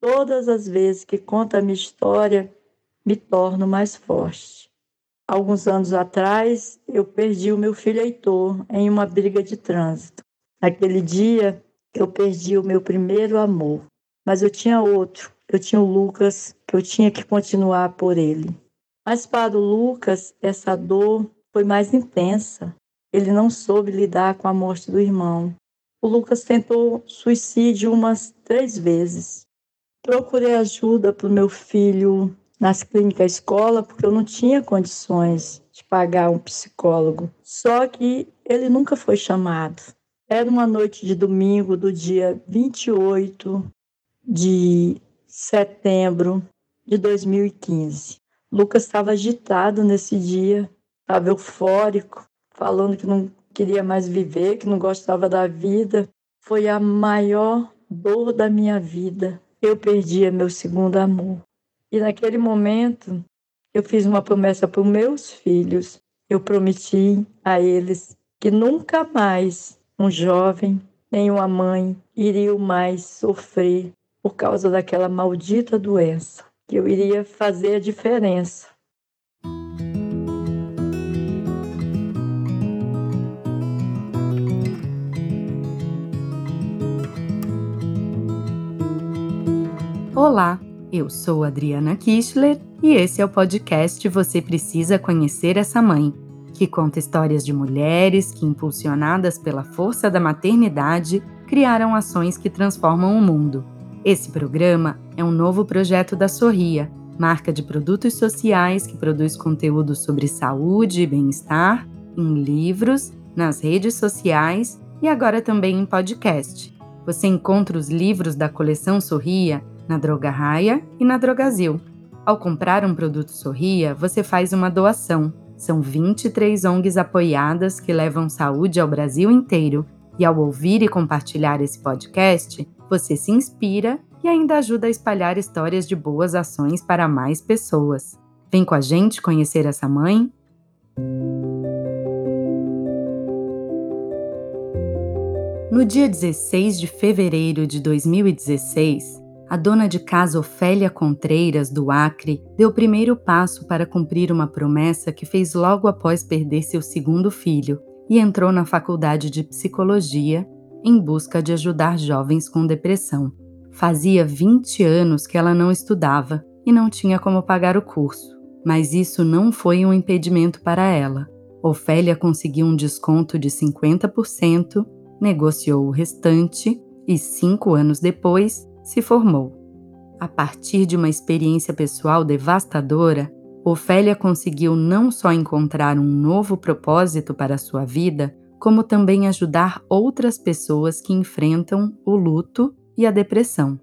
Todas as vezes que conto a minha história, me torno mais forte. Alguns anos atrás, eu perdi o meu filho Heitor em uma briga de trânsito. Naquele dia, eu perdi o meu primeiro amor, mas eu tinha outro. Eu tinha o Lucas, que eu tinha que continuar por ele. Mas para o Lucas, essa dor foi mais intensa. Ele não soube lidar com a morte do irmão. O Lucas tentou suicídio umas três vezes. Procurei ajuda para o meu filho nas clínicas escola porque eu não tinha condições de pagar um psicólogo. Só que ele nunca foi chamado. Era uma noite de domingo do dia 28 de setembro de 2015. Lucas estava agitado nesse dia, estava eufórico, falando que não queria mais viver, que não gostava da vida. Foi a maior dor da minha vida eu perdia meu segundo amor. E naquele momento, eu fiz uma promessa para os meus filhos. Eu prometi a eles que nunca mais um jovem nem uma mãe iriam mais sofrer por causa daquela maldita doença, que eu iria fazer a diferença. Olá, eu sou Adriana Kistler e esse é o podcast Você Precisa Conhecer Essa Mãe, que conta histórias de mulheres que, impulsionadas pela força da maternidade, criaram ações que transformam o mundo. Esse programa é um novo projeto da Sorria, marca de produtos sociais que produz conteúdo sobre saúde e bem-estar em livros, nas redes sociais e agora também em podcast. Você encontra os livros da coleção Sorria na Droga Raia e na Drogazil. Ao comprar um produto Sorria, você faz uma doação. São 23 ONGs apoiadas que levam saúde ao Brasil inteiro. E ao ouvir e compartilhar esse podcast, você se inspira e ainda ajuda a espalhar histórias de boas ações para mais pessoas. Vem com a gente conhecer essa mãe? No dia 16 de fevereiro de 2016, a dona de casa Ofélia Contreiras, do Acre, deu o primeiro passo para cumprir uma promessa que fez logo após perder seu segundo filho e entrou na faculdade de psicologia em busca de ajudar jovens com depressão. Fazia 20 anos que ela não estudava e não tinha como pagar o curso, mas isso não foi um impedimento para ela. Ofélia conseguiu um desconto de 50%, negociou o restante e, cinco anos depois, se formou. A partir de uma experiência pessoal devastadora, Ofélia conseguiu não só encontrar um novo propósito para sua vida, como também ajudar outras pessoas que enfrentam o luto e a depressão.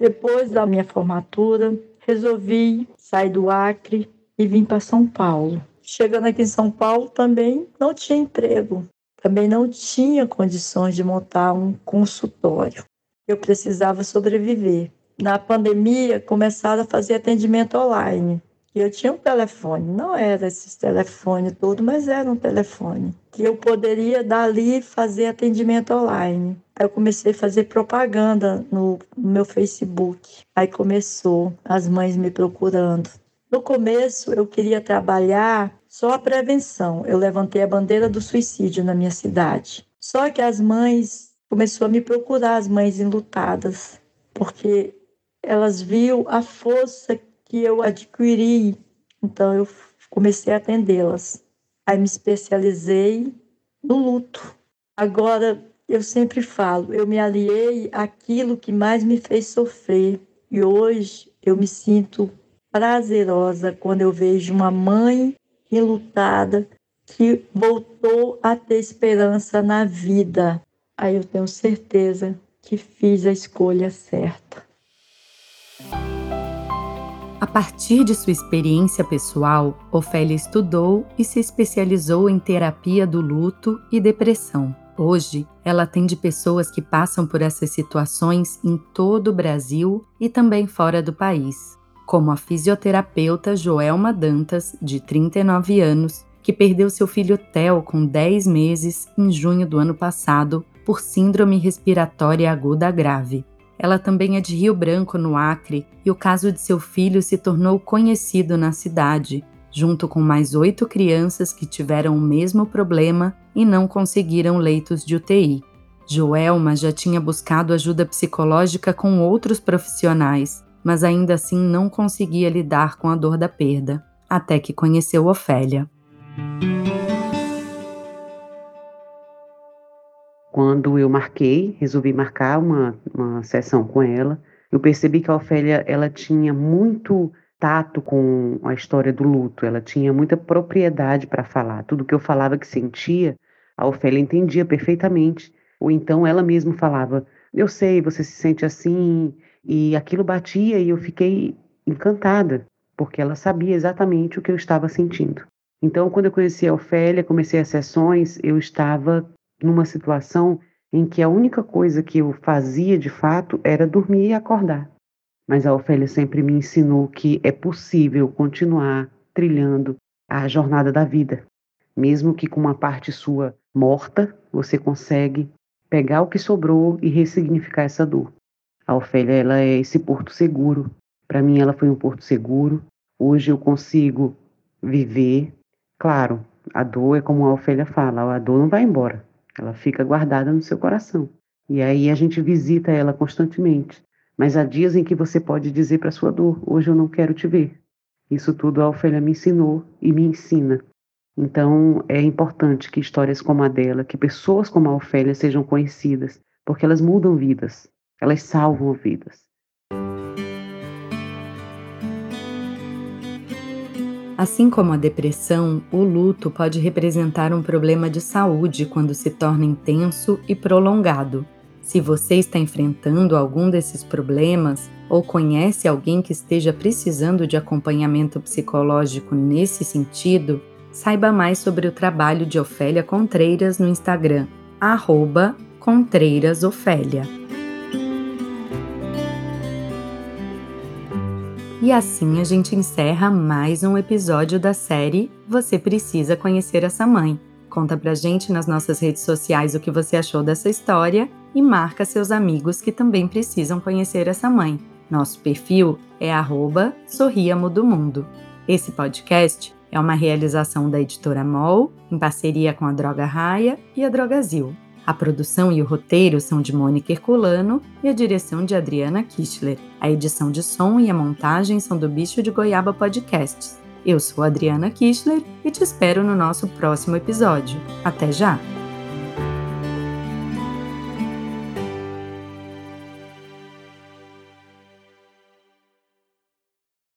Depois da minha formatura, resolvi sair do Acre e vim para São Paulo. Chegando aqui em São Paulo também não tinha emprego também não tinha condições de montar um consultório. Eu precisava sobreviver. Na pandemia, começaram a fazer atendimento online. E eu tinha um telefone, não era esse telefone todo, mas era um telefone, que eu poderia dali fazer atendimento online. Aí eu comecei a fazer propaganda no meu Facebook. Aí começou as mães me procurando. No começo, eu queria trabalhar só a prevenção. Eu levantei a bandeira do suicídio na minha cidade. Só que as mães começou a me procurar, as mães enlutadas, porque elas viam a força que eu adquiri. Então eu comecei a atendê-las. Aí me especializei no luto. Agora eu sempre falo, eu me aliei àquilo que mais me fez sofrer. E hoje eu me sinto prazerosa quando eu vejo uma mãe relutada que voltou a ter esperança na vida. Aí eu tenho certeza que fiz a escolha certa. A partir de sua experiência pessoal, Ofélia estudou e se especializou em terapia do luto e depressão. Hoje, ela atende pessoas que passam por essas situações em todo o Brasil e também fora do país como a fisioterapeuta Joelma Dantas, de 39 anos, que perdeu seu filho Theo com 10 meses em junho do ano passado por síndrome respiratória aguda grave. Ela também é de Rio Branco, no Acre, e o caso de seu filho se tornou conhecido na cidade, junto com mais oito crianças que tiveram o mesmo problema e não conseguiram leitos de UTI. Joelma já tinha buscado ajuda psicológica com outros profissionais, mas ainda assim não conseguia lidar com a dor da perda, até que conheceu Ofélia. Quando eu marquei, resolvi marcar uma, uma sessão com ela, eu percebi que a Ofélia ela tinha muito tato com a história do luto, ela tinha muita propriedade para falar. Tudo que eu falava que sentia, a Ofélia entendia perfeitamente. Ou então ela mesma falava: Eu sei, você se sente assim, e aquilo batia e eu fiquei encantada, porque ela sabia exatamente o que eu estava sentindo. Então, quando eu conheci a Ofélia, comecei as sessões, eu estava numa situação em que a única coisa que eu fazia de fato era dormir e acordar. Mas a Ofélia sempre me ensinou que é possível continuar trilhando a jornada da vida. Mesmo que com uma parte sua morta, você consegue pegar o que sobrou e ressignificar essa dor. A Ofélia ela é esse porto seguro. Para mim ela foi um porto seguro. Hoje eu consigo viver. Claro, a dor é como a Ofélia fala, a dor não vai embora. Ela fica guardada no seu coração. E aí a gente visita ela constantemente. Mas há dias em que você pode dizer para sua dor: Hoje eu não quero te ver. Isso tudo a Ofélia me ensinou e me ensina. Então é importante que histórias como a dela, que pessoas como a Ofélia sejam conhecidas, porque elas mudam vidas, elas salvam vidas. Assim como a depressão, o luto pode representar um problema de saúde quando se torna intenso e prolongado. Se você está enfrentando algum desses problemas ou conhece alguém que esteja precisando de acompanhamento psicológico nesse sentido, saiba mais sobre o trabalho de Ofélia Contreiras no Instagram, arroba E assim a gente encerra mais um episódio da série Você Precisa Conhecer Essa Mãe. Conta pra gente nas nossas redes sociais o que você achou dessa história e marca seus amigos que também precisam conhecer essa mãe. Nosso perfil é Sorriamo do Mundo. Esse podcast é uma realização da editora MOL, em parceria com a Droga Raia e a Drogazil. A produção e o roteiro são de Mônica Herculano e a direção de Adriana Kistler. A edição de som e a montagem são do Bicho de Goiaba Podcasts. Eu sou Adriana Kistler e te espero no nosso próximo episódio. Até já!